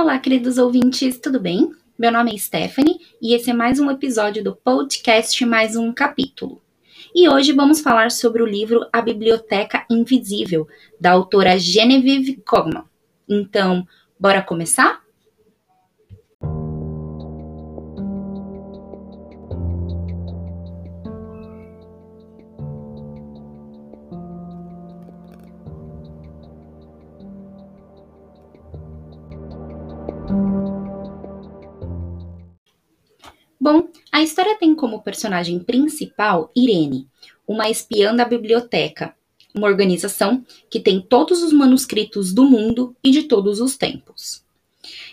Olá, queridos ouvintes, tudo bem? Meu nome é Stephanie e esse é mais um episódio do podcast Mais um Capítulo. E hoje vamos falar sobre o livro A Biblioteca Invisível, da autora Genevieve Cogman. Então, bora começar? Como personagem principal Irene, uma espiã da biblioteca, uma organização que tem todos os manuscritos do mundo e de todos os tempos.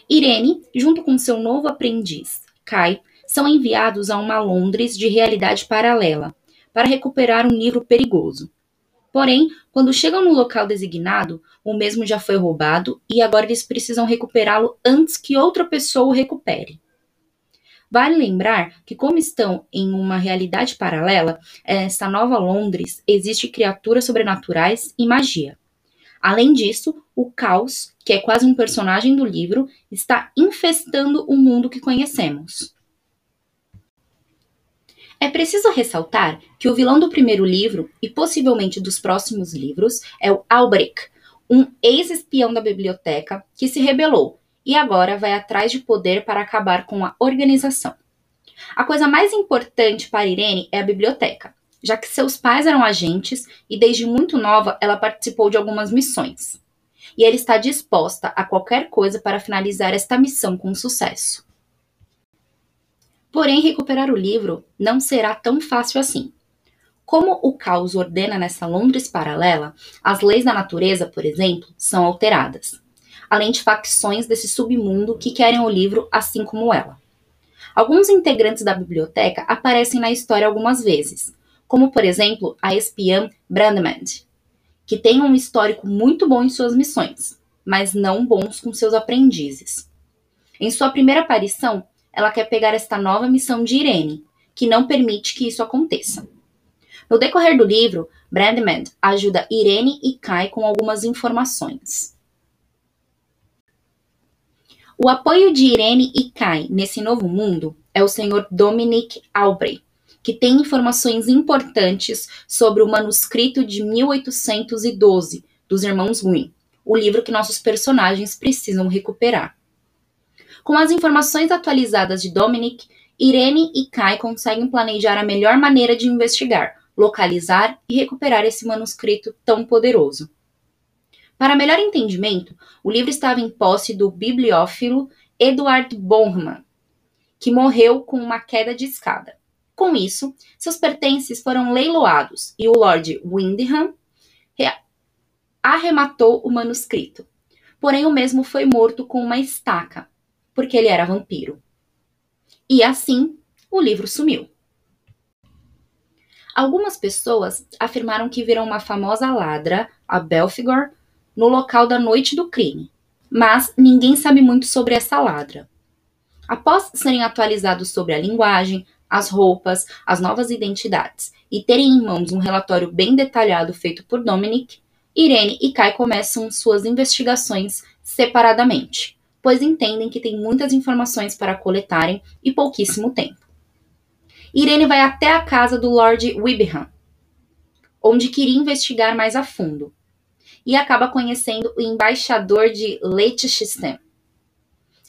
Irene, junto com seu novo aprendiz, Kai, são enviados a uma Londres de realidade paralela para recuperar um livro perigoso. Porém, quando chegam no local designado, o mesmo já foi roubado e agora eles precisam recuperá-lo antes que outra pessoa o recupere. Vale lembrar que, como estão em uma realidade paralela, esta nova Londres existe criaturas sobrenaturais e magia. Além disso, o caos, que é quase um personagem do livro, está infestando o mundo que conhecemos. É preciso ressaltar que o vilão do primeiro livro, e possivelmente dos próximos livros, é o Albrecht, um ex-espião da biblioteca que se rebelou e agora vai atrás de poder para acabar com a organização. A coisa mais importante para Irene é a biblioteca, já que seus pais eram agentes e desde muito nova ela participou de algumas missões. E ela está disposta a qualquer coisa para finalizar esta missão com sucesso. Porém, recuperar o livro não será tão fácil assim. Como o caos ordena nessa Londres paralela, as leis da natureza, por exemplo, são alteradas além de facções desse submundo que querem o livro assim como ela. Alguns integrantes da biblioteca aparecem na história algumas vezes, como por exemplo a espiã Brandmand, que tem um histórico muito bom em suas missões, mas não bons com seus aprendizes. Em sua primeira aparição, ela quer pegar esta nova missão de Irene, que não permite que isso aconteça. No decorrer do livro, Brandmand ajuda Irene e Kai com algumas informações. O apoio de Irene e Kai nesse novo mundo é o senhor Dominic Albrecht, que tem informações importantes sobre o manuscrito de 1812 dos Irmãos Green, o livro que nossos personagens precisam recuperar. Com as informações atualizadas de Dominic, Irene e Kai conseguem planejar a melhor maneira de investigar, localizar e recuperar esse manuscrito tão poderoso. Para melhor entendimento, o livro estava em posse do bibliófilo Edward Bonham, que morreu com uma queda de escada. Com isso, seus pertences foram leiloados e o Lord Windham arrematou o manuscrito. Porém, o mesmo foi morto com uma estaca, porque ele era vampiro. E assim, o livro sumiu. Algumas pessoas afirmaram que viram uma famosa ladra, a Belfigor, no local da noite do crime, mas ninguém sabe muito sobre essa ladra. Após serem atualizados sobre a linguagem, as roupas, as novas identidades e terem em mãos um relatório bem detalhado feito por Dominic, Irene e Kai começam suas investigações separadamente, pois entendem que tem muitas informações para coletarem e pouquíssimo tempo. Irene vai até a casa do Lord Wibham, onde queria investigar mais a fundo, e acaba conhecendo o embaixador de Liechtenstein,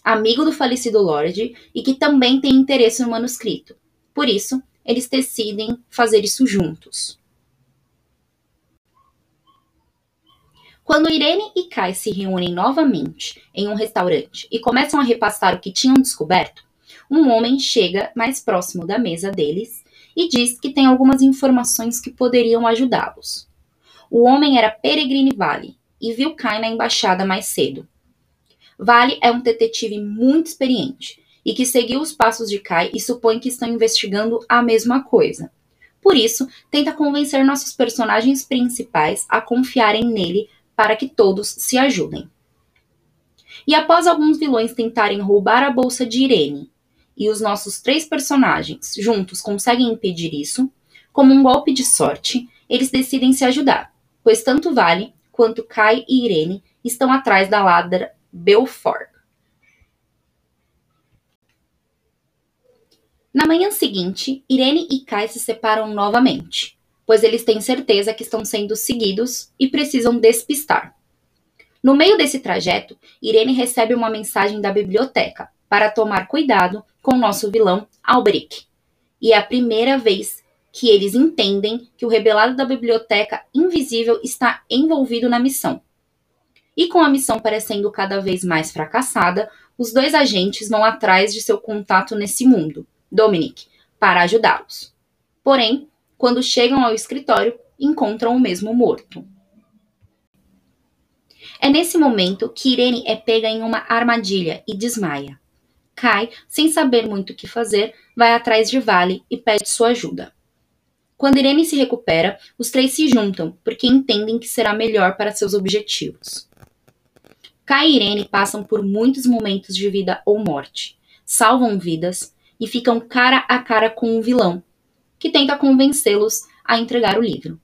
amigo do falecido Lorde e que também tem interesse no manuscrito. Por isso, eles decidem fazer isso juntos. Quando Irene e Kai se reúnem novamente em um restaurante e começam a repassar o que tinham descoberto, um homem chega mais próximo da mesa deles e diz que tem algumas informações que poderiam ajudá-los. O homem era Peregrine Vale e viu Kai na embaixada mais cedo. Vale é um detetive muito experiente e que seguiu os passos de Kai e supõe que estão investigando a mesma coisa. Por isso, tenta convencer nossos personagens principais a confiarem nele para que todos se ajudem. E após alguns vilões tentarem roubar a bolsa de Irene, e os nossos três personagens juntos conseguem impedir isso, como um golpe de sorte, eles decidem se ajudar pois tanto Vale quanto Kai e Irene estão atrás da ladra Belfort. Na manhã seguinte, Irene e Kai se separam novamente, pois eles têm certeza que estão sendo seguidos e precisam despistar. No meio desse trajeto, Irene recebe uma mensagem da biblioteca para tomar cuidado com nosso vilão Albrecht. E é a primeira vez que eles entendem que o rebelado da biblioteca invisível está envolvido na missão. E com a missão parecendo cada vez mais fracassada, os dois agentes vão atrás de seu contato nesse mundo, Dominic, para ajudá-los. Porém, quando chegam ao escritório, encontram o mesmo morto. É nesse momento que Irene é pega em uma armadilha e desmaia. Kai, sem saber muito o que fazer, vai atrás de Vale e pede sua ajuda. Quando Irene se recupera, os três se juntam porque entendem que será melhor para seus objetivos. Kai e Irene passam por muitos momentos de vida ou morte, salvam vidas e ficam cara a cara com um vilão, que tenta convencê-los a entregar o livro.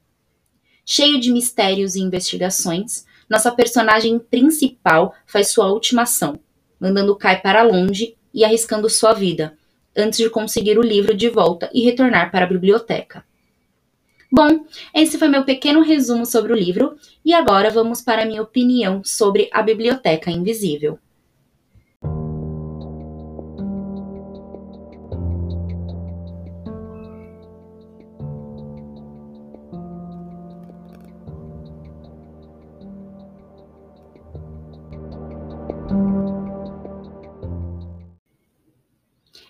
Cheio de mistérios e investigações, nossa personagem principal faz sua última ação, mandando Kai para longe e arriscando sua vida, antes de conseguir o livro de volta e retornar para a biblioteca. Bom, esse foi meu pequeno resumo sobre o livro e agora vamos para a minha opinião sobre a Biblioteca Invisível.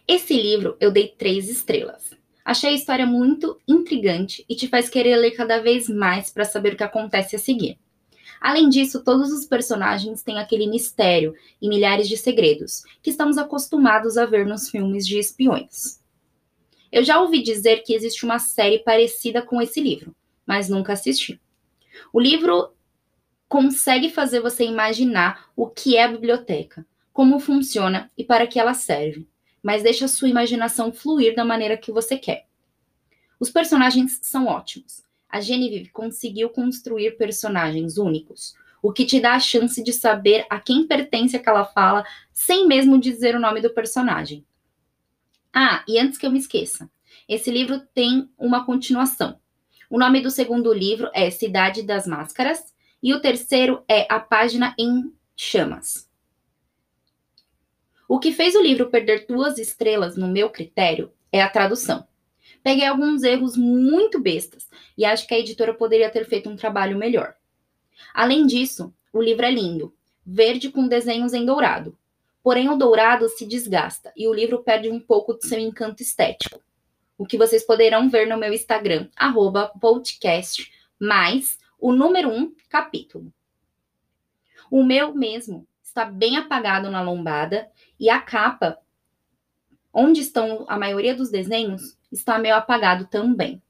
Esse livro eu dei três estrelas. Achei a história muito intrigante e te faz querer ler cada vez mais para saber o que acontece a seguir. Além disso, todos os personagens têm aquele mistério e milhares de segredos que estamos acostumados a ver nos filmes de espiões. Eu já ouvi dizer que existe uma série parecida com esse livro, mas nunca assisti. O livro consegue fazer você imaginar o que é a biblioteca, como funciona e para que ela serve mas deixa a sua imaginação fluir da maneira que você quer. Os personagens são ótimos. A Genevieve conseguiu construir personagens únicos, o que te dá a chance de saber a quem pertence aquela fala sem mesmo dizer o nome do personagem. Ah, e antes que eu me esqueça, esse livro tem uma continuação. O nome do segundo livro é Cidade das Máscaras e o terceiro é A Página em Chamas. O que fez o livro perder duas estrelas no meu critério é a tradução. Peguei alguns erros muito bestas e acho que a editora poderia ter feito um trabalho melhor. Além disso, o livro é lindo, verde com desenhos em dourado. Porém, o dourado se desgasta e o livro perde um pouco do seu encanto estético. O que vocês poderão ver no meu Instagram, podcast, mais o número 1 um, capítulo. O meu mesmo está bem apagado na lombada e a capa, onde estão a maioria dos desenhos, está meio apagado também.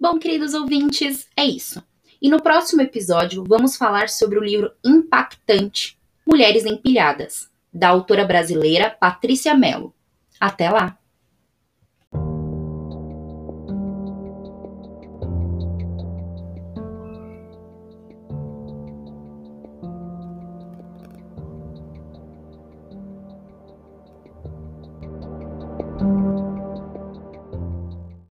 Bom, queridos ouvintes, é isso. E no próximo episódio vamos falar sobre o livro impactante Mulheres Empilhadas, da autora brasileira Patrícia Mello. Até lá!